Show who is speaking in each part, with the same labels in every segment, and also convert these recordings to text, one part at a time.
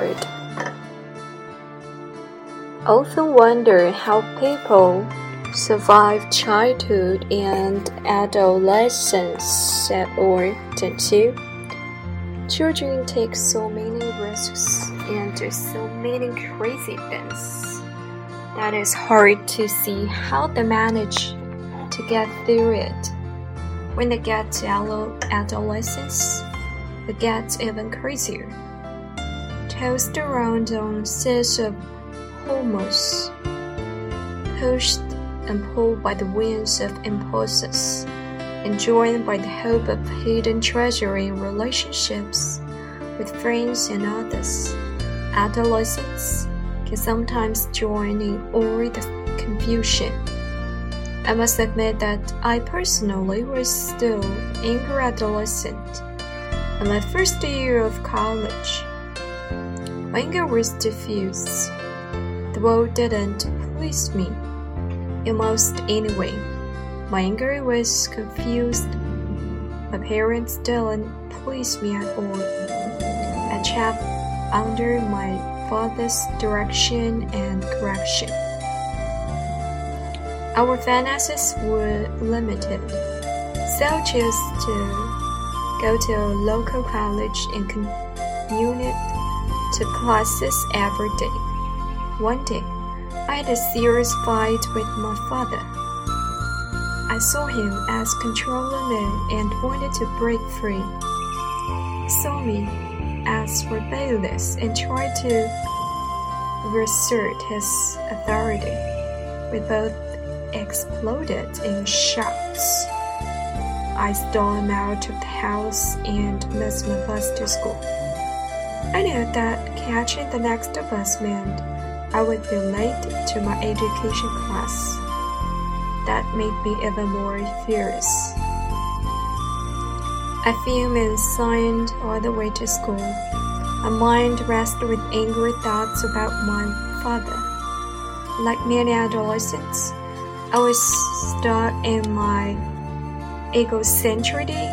Speaker 1: The thought. Often wonder how people survive childhood and adolescence, or don't you? Children take so many risks and do so many crazy things that it's hard to see how they manage to get through it. When they get to adolescence, it gets even crazier. Tossed around on seas of hormones, pushed and pulled by the winds of impulses, and joined by the hope of hidden treasure in relationships with friends and others. Adolescents can sometimes join in all the confusion. I must admit that I personally was still younger adolescent in my first year of college. My anger was diffuse. The world didn't please me, almost anyway. My anger was confused. My parents didn't please me at all. I chapped under my father's direction and correction. Our finances were limited, so I chose to go to a local college and commute to classes every day. One day, I had a serious fight with my father. I saw him as controlling me and wanted to break free. He saw me as rebellious and tried to reassert his authority. We both exploded in shouts. I stormed out of the house and missed my bus to school. I knew that catching the next bus meant I would be late to my education class. That made me even more furious. I fumed and signed all the way to school. My mind rested with angry thoughts about my father. Like many adolescents, I was stuck in my egocentricity,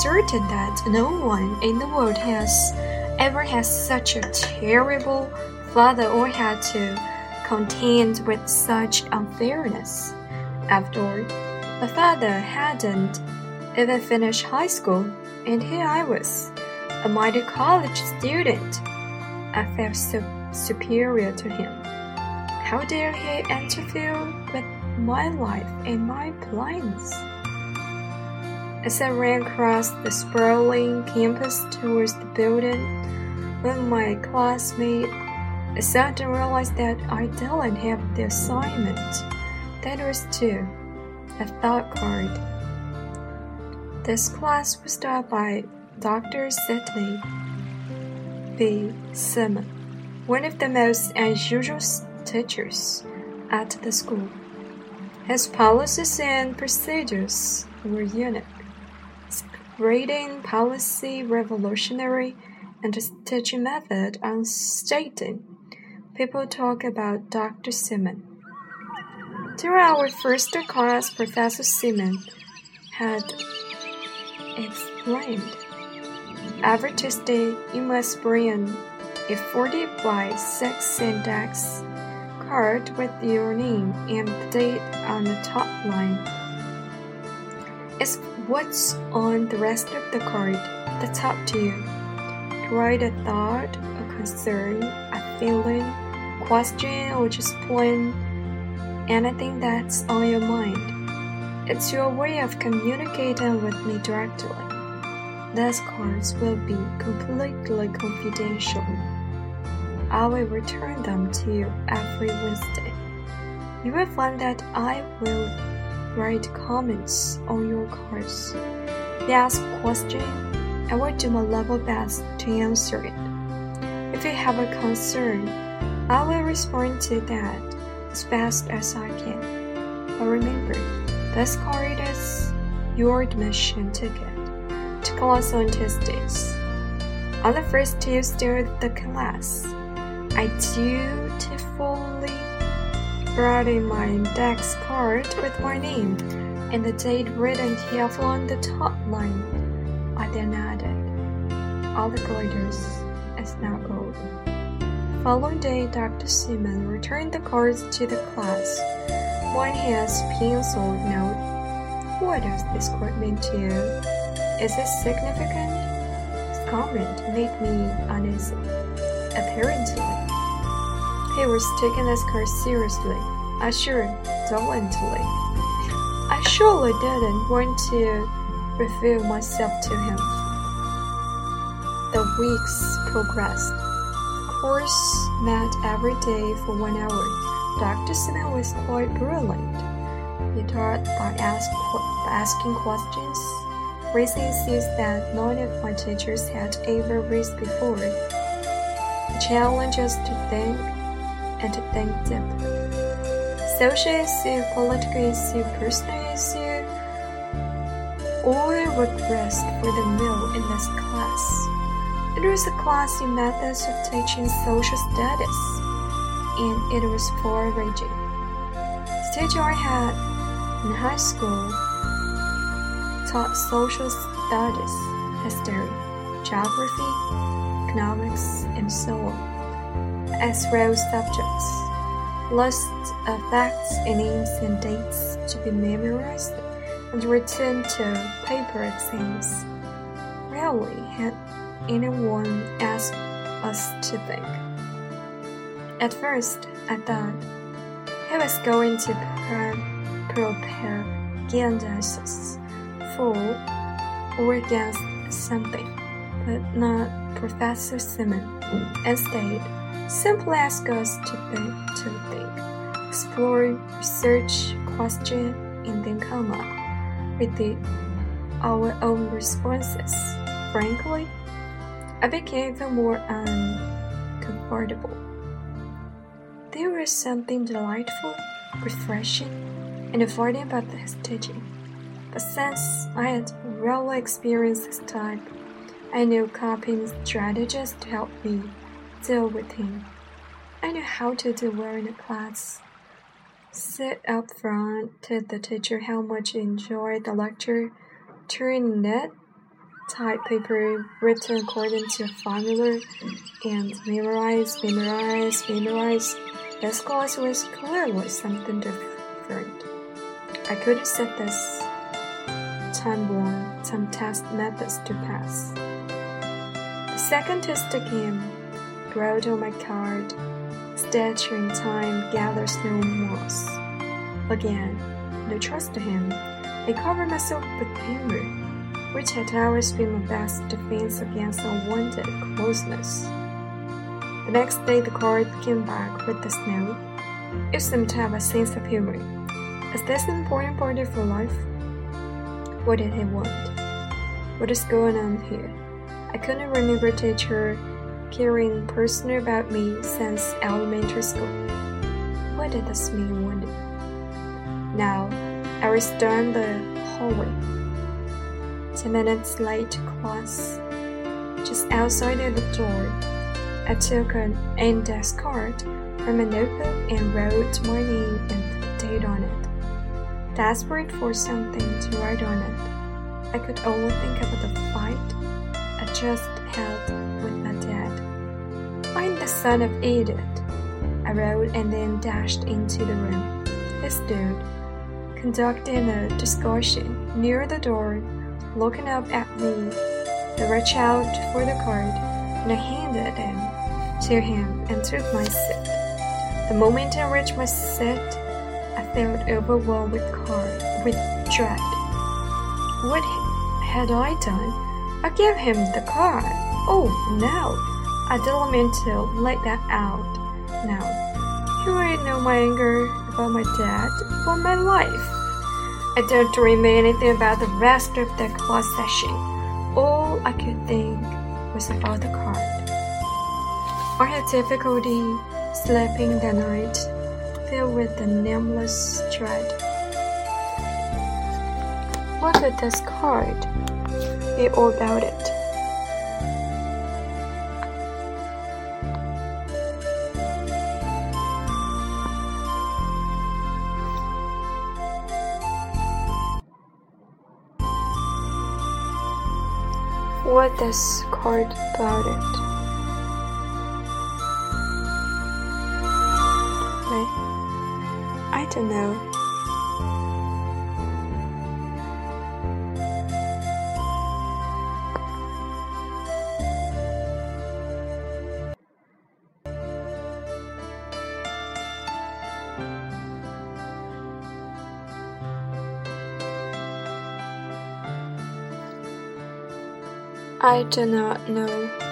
Speaker 1: certain that no one in the world has ever had such a terrible father or had to contend with such unfairness. After all, my father hadn't even finished high school, and here I was, a mighty college student. I felt so superior to him. How dare he interfere with my life and my plans? As I ran across the sprawling campus towards the building, when my classmate suddenly realized that I didn't have the assignment. That was too a thought card. This class was taught by Dr. Sidney B. Simon, one of the most unusual teachers at the school. His policies and procedures were unique grading policy revolutionary and teaching method on stating. People talk about Dr. Simon. During our first class, Professor Simon had explained Every Tuesday, you must bring a 40 by 6 index card with your name and date on the top line. It's what's on the rest of the card that's up to you. Write a thought, a concern, a feeling, question, or just plain anything that's on your mind. It's your way of communicating with me directly. These cards will be completely confidential. I will return them to you every Wednesday. You will find that I will write comments on your cards. You ask a question, I will do my level best to answer it. If you have a concern, I will respond to that as fast as I can. But remember, this card is your admission ticket to class on Tuesdays. On the first Tuesday of the class, I dutifully brought in my index card with my name and the date written carefully on the top line. I then added, all the glitters is now gold. Following day, Dr. Simon returned the cards to the class. One has penciled note. What does this card mean to you? Is it significant? His comment made me uneasy. Apparently, he was taking this card seriously, assured dolently. I surely didn't want to reveal myself to him. The weeks progressed. Course met every day for one hour. Dr. Smith was quite brilliant. He taught by, ask, asking questions, raising issues that none of my teachers had ever raised before. The challenge us to think and to think deeply. Social issue, political issue, personal issue, all regressed for the mill in this class. It was a class in methods of teaching social studies, and it was far. The teacher I had in high school taught social studies, history, geography, economics, and so on, as real subjects. Lists of facts and names and dates to be memorized and written to paper exams. Rarely had anyone asked us to think. At first, I thought he was going to propagandize for or against something, but not Professor Simon. Instead, simply ask us to think, to think, explore, research, question, and then come up with our own responses. Frankly, I became even more um, uncomfortable. There was something delightful, refreshing, and affording about his teaching. But since I had rarely experienced this type, I knew copying strategies to help me deal with him. I knew how to do well in a class. Sit up front, tell the teacher how much I enjoyed the lecture, turn it type paper written according to a formula. And memorize, memorize, memorize. This class was clearly something different. I couldn't set this. Time-born, some test methods to pass. The second test came, wrote on my card, stature in time gathers no moss. Again, no trust to him, I covered myself with humor which had always been my best defense against unwanted closeness. The next day, the card came back with the snow. It seemed to have a sense of humor. Is this an important part of your life? What did he want? What is going on here? I couldn't remember teacher caring personally about me since elementary school. What did this mean one Now, I was down the hallway ten minutes late to class. Just outside of the door, I took an index card from a notebook and wrote my name and date on it. Desperate for something to write on it, I could only think about the fight I just had. I'm the son of Edith, I wrote and then dashed into the room. He stood, conducting a discussion near the door looking up at me. I reached out for the card and I handed it to him and took my seat. The moment I reached my seat, I felt overwhelmed with card with dread. What had I done? I gave him the card. Oh no! I didn't mean to let that out. Now, here I know my anger about my dad, about my life. I don't remember anything about the rest of the class session. All I could think was about the card. I had difficulty sleeping that night, filled with the nameless dread. What could this card be all about it? What this card about it? I don't know. I do not know.